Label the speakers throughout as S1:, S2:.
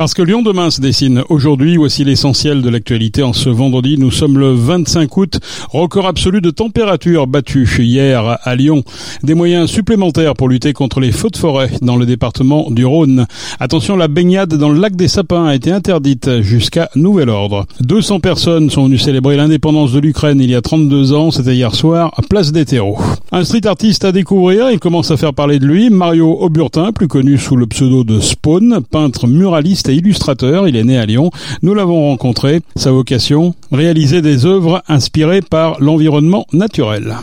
S1: Parce que Lyon demain se dessine aujourd'hui, voici l'essentiel de l'actualité en ce vendredi. Nous sommes le 25 août, record absolu de température battu hier à Lyon. Des moyens supplémentaires pour lutter contre les feux de forêt dans le département du Rhône. Attention, la baignade dans le lac des Sapins a été interdite jusqu'à nouvel ordre. 200 personnes sont venues célébrer l'indépendance de l'Ukraine il y a 32 ans, c'était hier soir à Place des Terreaux. Un street artiste à découvrir, il commence à faire parler de lui, Mario Auburtin, plus connu sous le pseudo de Spawn, peintre muraliste illustrateur, il est né à Lyon. Nous l'avons rencontré. Sa vocation, réaliser des œuvres inspirées par l'environnement naturel.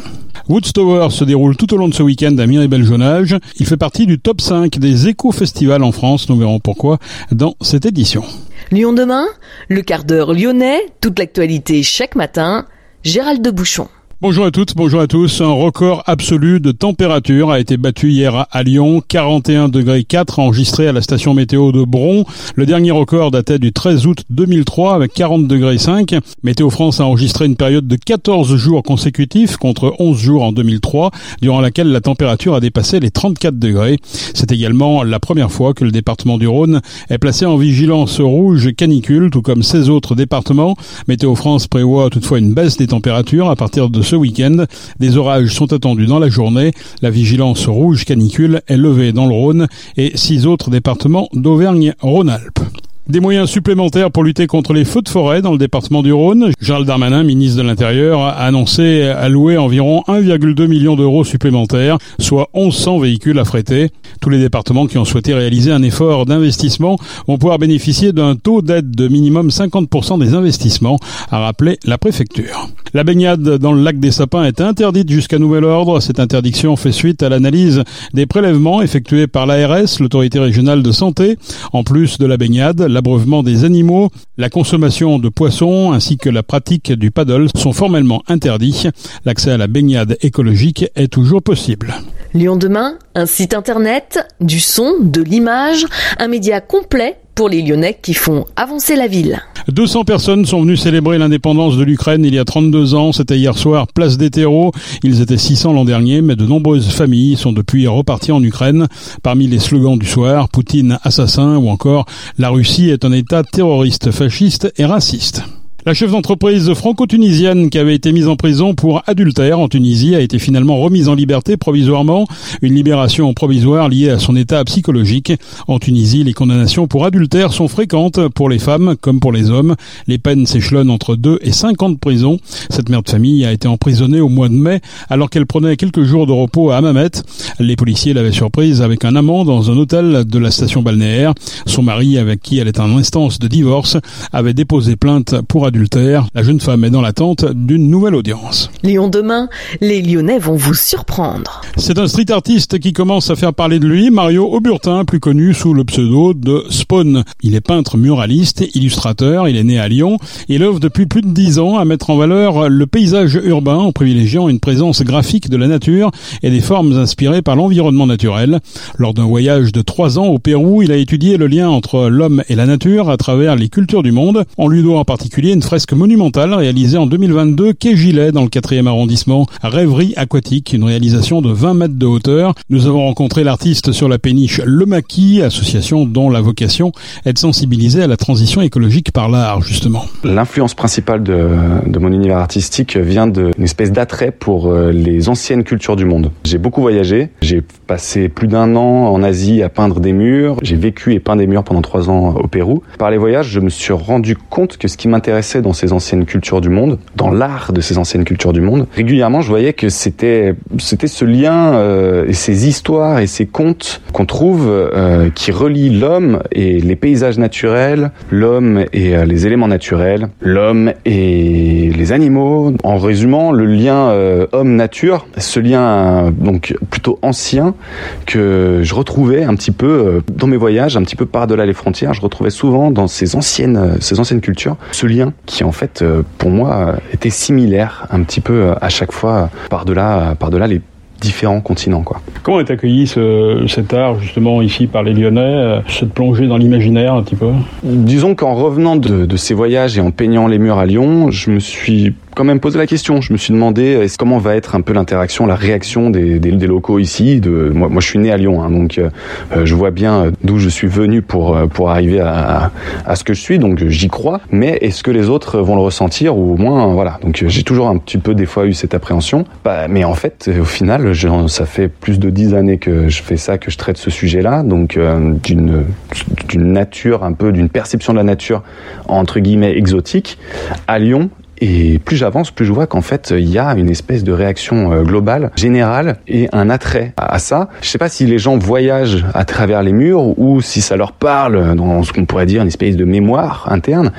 S1: Woodstower se déroule tout au long de ce week-end à Miribel-Jonage. Il fait partie du top 5 des éco-festivals en France. Nous verrons pourquoi dans cette édition.
S2: Lyon demain, le quart d'heure lyonnais, toute l'actualité chaque matin. Gérald de Bouchon.
S1: Bonjour à toutes, bonjour à tous. Un record absolu de température a été battu hier à Lyon. 41 degrés 4 enregistré à la station météo de Bron. Le dernier record datait du 13 août 2003 avec 40 degrés 5. Météo France a enregistré une période de 14 jours consécutifs contre 11 jours en 2003, durant laquelle la température a dépassé les 34 degrés. C'est également la première fois que le département du Rhône est placé en vigilance rouge canicule, tout comme 16 autres départements. Météo France prévoit toutefois une baisse des températures à partir de ce week-end. Des orages sont attendus dans la journée. La vigilance rouge canicule est levée dans le Rhône et six autres départements d'Auvergne-Rhône-Alpes. Des moyens supplémentaires pour lutter contre les feux de forêt dans le département du Rhône. Gérald Darmanin, ministre de l'Intérieur, a annoncé allouer environ 1,2 million d'euros supplémentaires, soit 1100 véhicules affrétés. Tous les départements qui ont souhaité réaliser un effort d'investissement vont pouvoir bénéficier d'un taux d'aide de minimum 50% des investissements, a rappelé la préfecture. La baignade dans le lac des Sapins est interdite jusqu'à nouvel ordre. Cette interdiction fait suite à l'analyse des prélèvements effectués par l'ARS, l'autorité régionale de santé. En plus de la baignade, l'abreuvement des animaux, la consommation de poissons ainsi que la pratique du paddle sont formellement interdits. L'accès à la baignade écologique est toujours possible.
S2: Lyon demain, un site internet, du son, de l'image, un média complet pour les Lyonnais qui font avancer la ville.
S1: 200 personnes sont venues célébrer l'indépendance de l'Ukraine il y a 32 ans. C'était hier soir, place des terreaux. Ils étaient 600 l'an dernier, mais de nombreuses familles sont depuis reparties en Ukraine. Parmi les slogans du soir, Poutine assassin ou encore La Russie est un État terroriste, fasciste et raciste. La chef d'entreprise franco-tunisienne qui avait été mise en prison pour adultère en Tunisie a été finalement remise en liberté provisoirement. Une libération provisoire liée à son état psychologique. En Tunisie, les condamnations pour adultère sont fréquentes pour les femmes comme pour les hommes. Les peines s'échelonnent entre 2 et 5 ans de prison. Cette mère de famille a été emprisonnée au mois de mai alors qu'elle prenait quelques jours de repos à Hammamet. Les policiers l'avaient surprise avec un amant dans un hôtel de la station balnéaire. Son mari, avec qui elle est en instance de divorce, avait déposé plainte pour adultère la jeune femme est dans l'attente d'une nouvelle audience.
S2: Lyon demain, les Lyonnais vont vous surprendre.
S1: C'est un street artiste qui commence à faire parler de lui, Mario Auburtin, plus connu sous le pseudo de Spawn. Il est peintre muraliste, illustrateur, il est né à Lyon. Il œuvre depuis plus de dix ans à mettre en valeur le paysage urbain en privilégiant une présence graphique de la nature et des formes inspirées par l'environnement naturel. Lors d'un voyage de trois ans au Pérou, il a étudié le lien entre l'homme et la nature à travers les cultures du monde. On lui doit en particulier une fresque monumentale réalisée en 2022 quai Gilet dans le 4e arrondissement. Rêverie aquatique, une réalisation de 20 mètres de hauteur. Nous avons rencontré l'artiste sur la péniche Le Maquis, association dont la vocation est de sensibiliser à la transition écologique par l'art, justement.
S3: L'influence principale de, de, mon univers artistique vient d'une espèce d'attrait pour euh, les anciennes cultures du monde. J'ai beaucoup voyagé, j'ai passé plus d'un an en Asie à peindre des murs, j'ai vécu et peint des murs pendant trois ans au Pérou. Par les voyages, je me suis rendu compte que ce qui m'intéressait dans ces anciennes cultures du monde, dans l'art de ces anciennes cultures du monde, régulièrement je voyais que c'était c'était ce lien euh, et ces histoires et ces contes qu'on trouve euh, qui relient l'homme et les paysages naturels, l'homme et euh, les éléments naturels, l'homme et animaux. En résumant, le lien homme-nature, ce lien donc plutôt ancien que je retrouvais un petit peu dans mes voyages, un petit peu par-delà les frontières, je retrouvais souvent dans ces anciennes ces anciennes cultures ce lien qui en fait euh, pour moi était similaire un petit peu euh, à chaque fois par-delà par-delà les différents continents. Quoi.
S1: Comment est accueilli ce, cet art justement ici par les Lyonnais, euh, cette plongée dans l'imaginaire un petit peu?
S3: Disons qu'en revenant de, de, ces voyages et en peignant les murs à Lyon, je me suis quand même posé la question. Je me suis demandé comment va être un peu l'interaction, la réaction des, des, des, locaux ici. De, moi, je suis né à Lyon, hein, donc je vois bien d'où je suis venu pour pour arriver à, à, ce que je suis. Donc j'y crois. Mais est-ce que les autres vont le ressentir ou au moins voilà. Donc j'ai toujours un petit peu des fois eu cette appréhension. Bah, mais en fait, au final, ça fait plus de dix années que je fais ça, que je traite ce sujet-là. Donc d'une d'une nature un peu d'une perception de la nature entre guillemets exotique à Lyon et plus j'avance, plus je vois qu'en fait, il y a une espèce de réaction euh, globale, générale, et un attrait à ça. Je sais pas si les gens voyagent à travers les murs ou si ça leur parle dans ce qu'on pourrait dire une espèce de mémoire interne.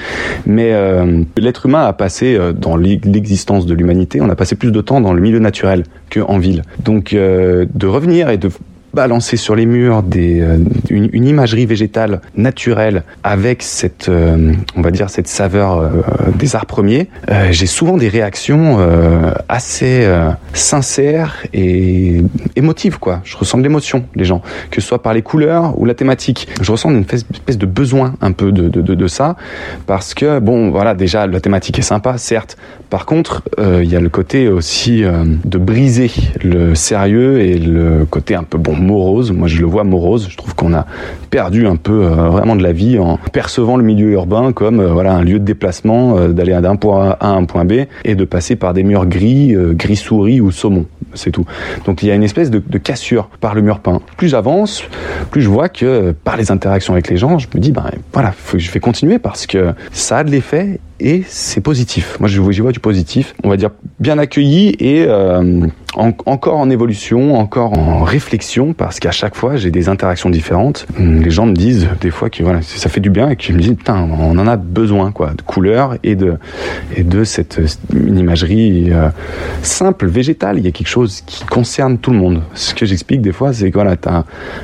S3: Mais euh, l'être humain a passé euh, dans l'existence de l'humanité, on a passé plus de temps dans le milieu naturel qu'en ville. Donc de revenir et de balancer sur les murs des, euh, une, une, imagerie végétale naturelle avec cette, euh, on va dire, cette saveur euh, des arts premiers, j'ai souvent des réactions assez sincères et émotives, quoi. Je ressens de l'émotion, les gens, que ce soit par les couleurs ou la thématique. Je ressens une espèce de besoin un peu de, de, de, de ça, parce que, bon, voilà, déjà, la thématique est sympa, certes. Par contre, il y a le côté aussi de briser le sérieux et le côté un peu bon morose. Moi, je le vois morose. Je trouve qu'on a perdu un peu euh, vraiment de la vie en percevant le milieu urbain comme euh, voilà un lieu de déplacement, euh, d'aller d'un point A à un point B et de passer par des murs gris, gris souris ou saumon. C'est tout. Donc il y a une espèce de, cassure par le mur peint. Plus j'avance, plus je vois que par les interactions avec les gens, je me dis ben voilà, je vais continuer parce que ça a de l'effet et c'est positif. Moi, j'y vois, du positif. On va dire bien accueilli et en, encore en évolution, encore en réflexion, parce qu'à chaque fois, j'ai des interactions différentes. Les gens me disent des fois que voilà, ça fait du bien et qu'ils me disent putain, on en a besoin quoi, de couleurs et de et de cette imagerie euh, simple, végétale. Il y a quelque chose qui concerne tout le monde. Ce que j'explique des fois, c'est que voilà,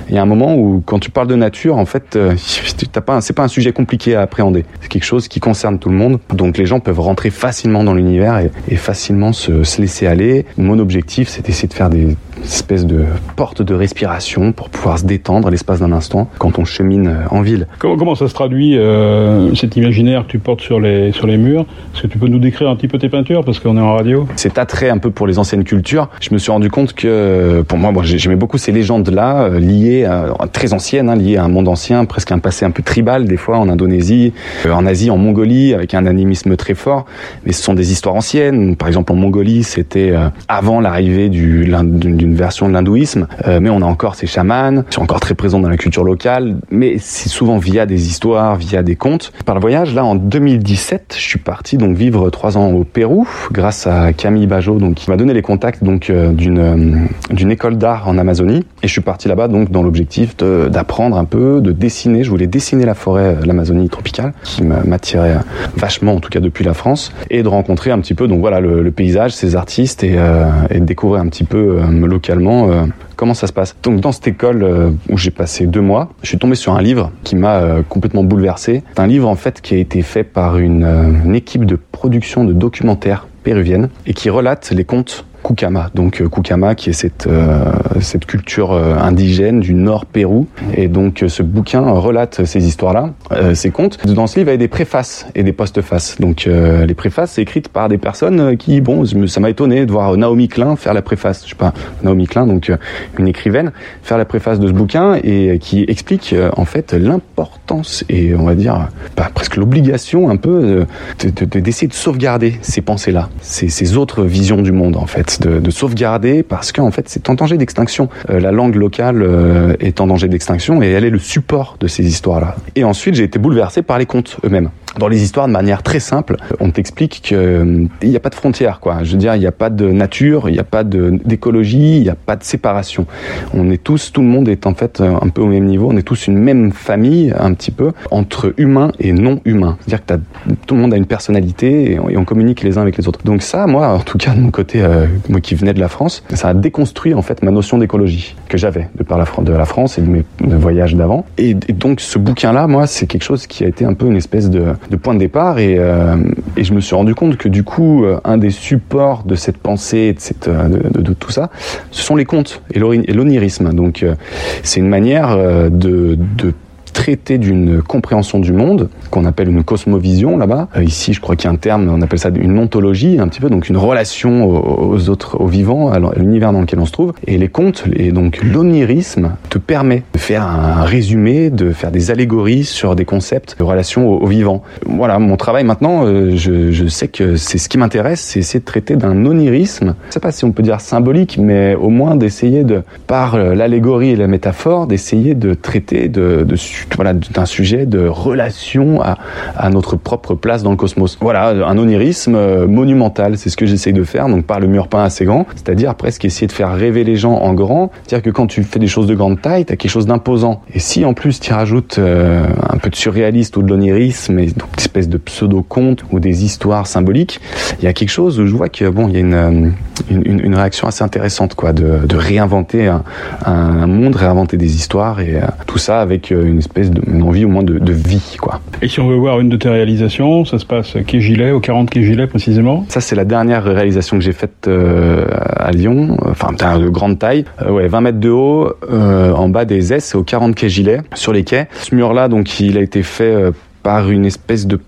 S3: il y a un moment où quand tu parles de nature, en fait, euh, t'as pas, c'est pas un sujet compliqué à appréhender. C'est quelque chose qui concerne tout le monde donc les gens peuvent rentrer facilement dans l'univers et, facilement se, laisser aller. Mon objectif, c'est d'essayer de faire des espèces de portes de respiration pour pouvoir se détendre l'espace d'un instant quand on chemine en ville.
S1: Comment, comment ça se traduit euh, cet imaginaire que tu portes sur les, sur les murs? Est-ce que tu peux nous décrire un petit peu tes peintures? Parce qu'on est en radio
S3: Cet attrait un peu pour les anciennes cultures, je me suis rendu compte que pour moi, moi j'aimais beaucoup ces légendes-là euh, liées à, très anciennes, hein, liées à un monde ancien, presque un passé un peu tribal des fois en Indonésie, euh, en Asie, en Mongolie, avec un animisme très fort. Mais ce sont des histoires anciennes. Par exemple, en Mongolie, c'était euh, avant l'arrivée d'une version de l'hindouisme, euh, mais on a encore ces chamans, qui sont encore très présents dans la culture locale, mais c'est souvent via des histoires, via des contes. Par le voyage, là, en 2017, je suis parti donc vivre trois ans au Pérou, grâce à Camille Bajo, donc qui m'a donné les contacts donc euh, d'une d'une école d'art en Amazonie, et je suis parti là-bas donc dans l'objectif d'apprendre un peu, de dessiner. Je voulais dessiner la forêt, l'Amazonie tropicale, qui m'attirait vachement en tout cas depuis la France, et de rencontrer un petit peu donc voilà le, le paysage, ces artistes et, euh, découvrir un petit peu euh, euh, comment ça se passe. Donc dans cette école où j'ai passé deux mois, je suis tombé sur un livre qui m'a complètement bouleversé. C'est un livre en fait qui a été fait par une, équipe de production de documentaires péruvienne et qui relate les contes Kukama. Donc euh, Kukama qui est cette, euh, cette culture euh, indigène du nord Pérou. Et donc ce bouquin relate ces histoires-là, ces contes. Dans ce livre, il y a des préfaces et des postfaces. Donc les préfaces, c'est écrites par des personnes qui, bon, ça m'a étonné de voir Naomi Klein faire la préface. Je sais pas, Naomi Klein, donc une écrivaine, faire la préface de ce bouquin et qui explique en fait l'importance et on va dire bah, presque l'obligation un peu d'essayer de, de, de, sauvegarder ces pensées-là, ces, ces autres visions du monde en fait de, de sauvegarder parce qu'en fait c'est en danger d'extinction. Euh, la langue locale euh, est en danger d'extinction et elle est le support de ces histoires-là. Et ensuite j'ai été bouleversé par les contes eux-mêmes dans les histoires de manière très simple. On t'explique qu'il euh, n'y a pas de frontières, quoi. Je veux dire, il n'y a pas de nature, il n'y a pas d'écologie, il n'y a pas de séparation. On est tous, tout le monde est en fait un peu au même niveau. On est tous une même famille, un petit peu, entre humains et non humains. C'est-à-dire que tout le monde a une personnalité et on, communique les uns avec les autres. Donc ça, moi, en tout cas de mon côté, euh, moi qui venais de la France, ça a déconstruit en fait ma notion d'écologie que j'avais de par la, France et de mes voyages d'avant. Et donc ce bouquin-là, moi, c'est quelque chose qui a été un peu une espèce de de point de départ et, euh, et, je me suis rendu compte que du coup euh, un des supports de cette pensée de, cette, euh, de, tout ça ce sont les contes et l'onirisme. Donc euh, c'est une manière de, de traiter d'une compréhension du monde qu'on appelle une cosmovision là-bas. Euh, ici, je crois qu'il y a un terme, on appelle ça une ontologie, un petit peu, donc une relation aux autres, aux vivants, à l'univers dans lequel on se trouve. Et les contes, et donc l'onirisme, te permet de faire un résumé, de faire des allégories sur des concepts de relation aux, vivants. Voilà, mon travail maintenant, euh, je, sais que c'est ce qui m'intéresse, c'est de traiter d'un onirisme. Je sais pas si on peut dire symbolique, mais au moins d'essayer de, par l'allégorie et la métaphore, d'essayer de traiter de, de voilà d'un sujet de relation à, notre propre place dans le cosmos. Voilà, un onirisme euh, monumental, c'est ce que j'essaye de faire, donc par le mur peint assez grand, c'est-à-dire presque essayer de faire rêver les gens en grand, c'est-à-dire que quand tu fais des choses de grande taille, tu as quelque chose d'imposant. Et si en plus tu rajoutes euh, un peu de surréaliste ou de l'onirisme, et donc une espèce de pseudo-conte ou des histoires symboliques, il y a quelque chose où je vois que bon, il y a une, euh, une, réaction assez intéressante, quoi, de, de réinventer un, un, monde, réinventer des histoires et tout ça avec une espèce de, une envie au moins de, de vie, quoi.
S1: Et si on veut voir une de tes réalisations, ça se passe à Quai Gilet, au 40 Quai Gilet précisément?
S3: Ça, c'est la dernière réalisation que j'ai faite euh, à Lyon, enfin, de grande taille, euh, ouais, 20 mètres de haut, euh, en bas des S, au 40 Quai Gilet, sur les quais. Ce mur-là, donc, il a été fait par une espèce de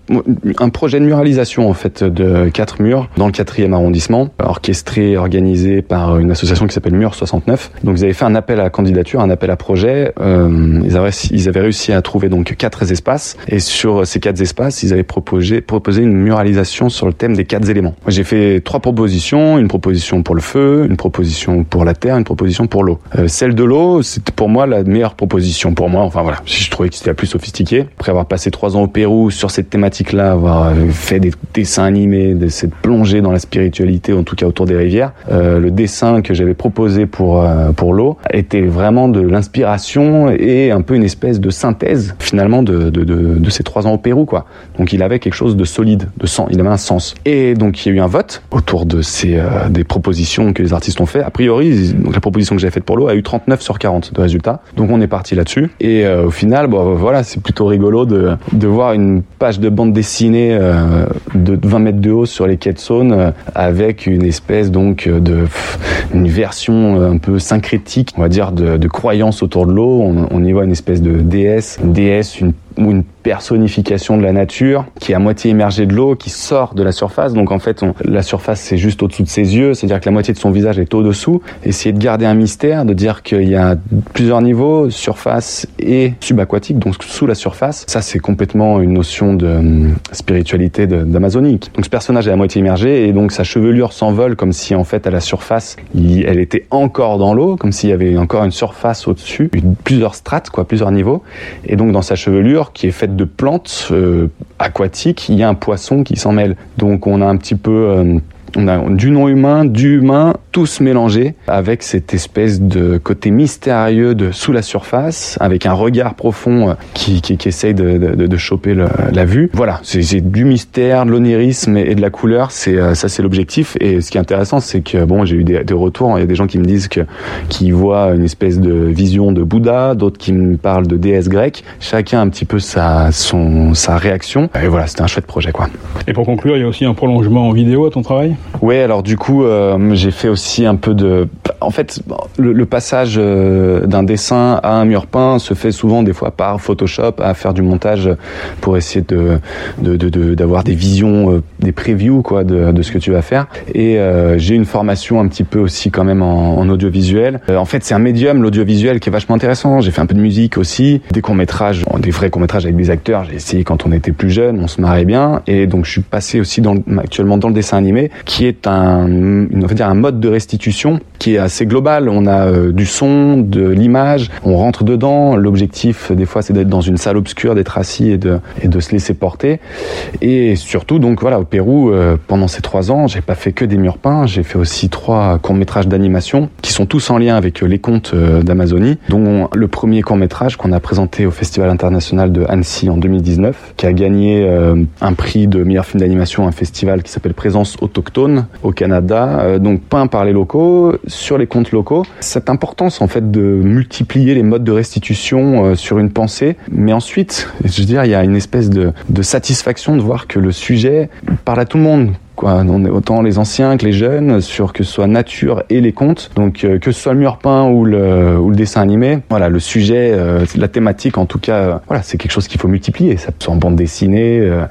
S3: un projet de muralisation en fait de quatre murs dans le quatrième arrondissement, orchestré organisé par une association qui s'appelle Mur 69. Donc ils avaient fait un appel à candidature, un appel à projet. Euh, ils, avaient, ils avaient réussi à trouver donc quatre espaces et sur ces quatre espaces, ils avaient proposé proposé une muralisation sur le thème des quatre éléments. J'ai fait trois propositions, une proposition pour le feu, une proposition pour la terre, une proposition pour l'eau. Euh, celle de l'eau, c'était pour moi la meilleure proposition pour moi. Enfin voilà, je trouvais que c'était la plus sophistiquée. Après avoir passé trois ans Pérou sur cette thématique-là, avoir euh, fait des dessins animés, de cette plongée dans la spiritualité, en tout cas autour des rivières. Euh, le dessin que j'avais proposé pour euh, pour l'eau était vraiment de l'inspiration et un peu une espèce de synthèse finalement de, de, de, ces trois ans au Pérou, quoi. Donc il avait quelque chose de solide, de sens, il avait un sens. Et donc il y a eu un vote autour de ces des propositions que les artistes ont fait. A priori, donc la proposition que j'avais faite pour l'eau a eu 39 sur 40 de résultats. Donc on est parti là-dessus. Et au final, bon voilà, c'est plutôt rigolo de de voir une page de bande dessinée euh, de 20 mètres de haut sur les quais de euh, avec une espèce donc de une version un peu syncrétique, on va dire, de, de croyance autour de l'eau. On, on, y voit une espèce de déesse, une déesse, une ou une personnification de la nature qui est à moitié immergée de l'eau, qui sort de la surface. Donc en fait, la surface c'est juste au-dessous de ses yeux, c'est-à-dire que la moitié de son visage est au-dessous. Essayer de garder un mystère, de dire qu'il y a plusieurs niveaux, surface et subaquatique, donc sous la surface. Ça c'est complètement une notion de hum, spiritualité d'Amazonique. Donc ce personnage est à moitié immergé et donc sa chevelure s'envole comme si en fait à la surface, elle était encore dans l'eau, comme s'il y avait encore une surface au-dessus, plusieurs strates, quoi, plusieurs niveaux. Et donc dans sa chevelure qui est faite de plantes euh, aquatiques, il y a un poisson qui s'en mêle. Donc on a un petit peu euh, on a du non humain, du humain, tous mélangés, avec cette espèce de côté mystérieux de sous la surface, avec un regard profond euh, qui, qui, qui essaye de, de, de choper la vue. Voilà, c'est du mystère, de l'onirisme et, de la couleur, c'est euh, ça c'est l'objectif. Et ce qui est intéressant, c'est que bon, j'ai eu des, des, retours, il y a des gens qui me disent que qui voient une espèce de vision de Bouddha, d'autres qui me parlent de déesse grecque. Chacun a un petit peu sa son sa réaction. Et voilà, c'était un chouette projet quoi.
S1: Et pour conclure, il y a aussi un prolongement en vidéo à ton travail?
S3: Ouais, alors du coup, euh, j'ai fait aussi un peu de. En fait, le, le passage euh, d'un dessin à un mur peint se fait souvent des fois par Photoshop, à faire du montage pour essayer de d'avoir de, de, des visions, euh, des previews quoi de, de, ce que tu vas faire. Et euh, j'ai une formation un petit peu aussi quand même en, en audiovisuel. Euh, en fait, c'est un médium l'audiovisuel qui est vachement intéressant. J'ai fait un peu de musique aussi, des courts métrages, des vrais courts métrages avec des acteurs. J'ai essayé quand on était plus jeune, on se marrait bien. Et donc je suis passé aussi dans, actuellement dans le dessin animé, est un, on va dire un mode de restitution qui est assez global. On a euh, du son, de l'image, on rentre dedans. L'objectif, des fois, c'est d'être dans une salle obscure, d'être assis et de, et de se laisser porter. Et surtout, donc voilà, au Pérou, euh, pendant ces trois ans, j'ai pas fait que des murs peints. J'ai fait aussi trois courts métrages d'animation qui sont tous en lien avec euh, les contes d'Amazonie, dont le premier court métrage qu'on a présenté au Festival international de Annecy en 2019, qui a gagné un prix de meilleur film d'animation, un festival qui s'appelle Présence autochtone au Canada, euh, donc peint par les locaux sur les contes locaux. Cette importance en fait de multiplier les modes de restitution euh, sur une pensée, mais ensuite, je veux dire, il y a une espèce de satisfaction de voir que le sujet parle à tout le monde quoi. On est autant les anciens que les jeunes sur que ce soit nature et les contes. Donc euh, que ce soit le mur peint ou le, dessin animé, voilà, le sujet, euh, la thématique en tout cas, euh, voilà, c'est quelque chose qu'il faut multiplier. Ça peut soit en bande dessinée, euh,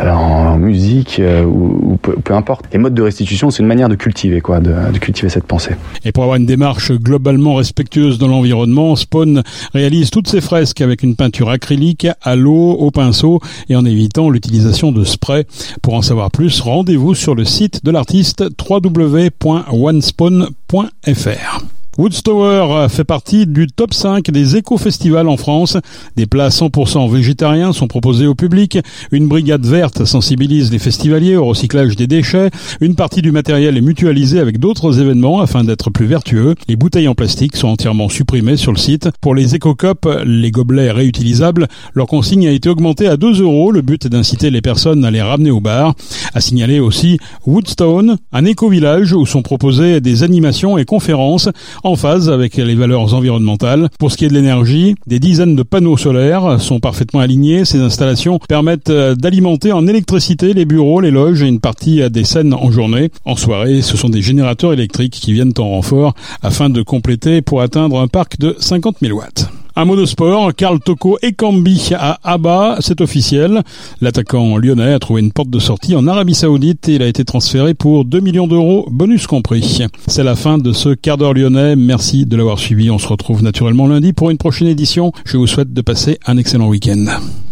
S3: en musique ou, peu, importe. Les modes de restitution, c'est une manière de cultiver quoi, de, de cultiver cette pensée.
S1: Et pour avoir une démarche globalement respectueuse dans l'environnement, Spawn réalise toutes ses fresques avec une peinture acrylique à l'eau, au pinceau et en évitant l'utilisation de spray. Pour en savoir plus, rendez-vous sur le site de l'artiste www.onespawn.fr. Woodstower fait partie du top 5 des éco-festivals en France. Des plats 100% végétariens sont proposés au public. Une brigade verte sensibilise les festivaliers au recyclage des déchets. Une partie du matériel est mutualisée avec d'autres événements afin d'être plus vertueux. Les bouteilles en plastique sont entièrement supprimées sur le site. Pour les éco-cups, les gobelets réutilisables, leur consigne a été augmentée à 2 euros. Le but est d'inciter les personnes à les ramener au bar. À signaler aussi Woodstone, un éco-village où sont proposées des animations et conférences en phase avec les valeurs environnementales. Pour ce qui est de l'énergie, des dizaines de panneaux solaires sont parfaitement alignés. Ces installations permettent euh, d'alimenter en électricité les bureaux, les loges et une partie des scènes en journée. En soirée, ce sont des générateurs électriques qui viennent en renfort afin de compléter pour atteindre un parc de 50 000 watts. Un mot de sport, Karl Toko Ekambi à Abba, c'est officiel. L'attaquant lyonnais a trouvé une porte de sortie en Arabie Saoudite et il a été transféré pour 2 millions d'euros, bonus compris. C'est la fin de ce quart d'heure lyonnais. Merci de l'avoir suivi. On se retrouve naturellement lundi pour une prochaine édition. Je vous souhaite de passer un excellent week-end.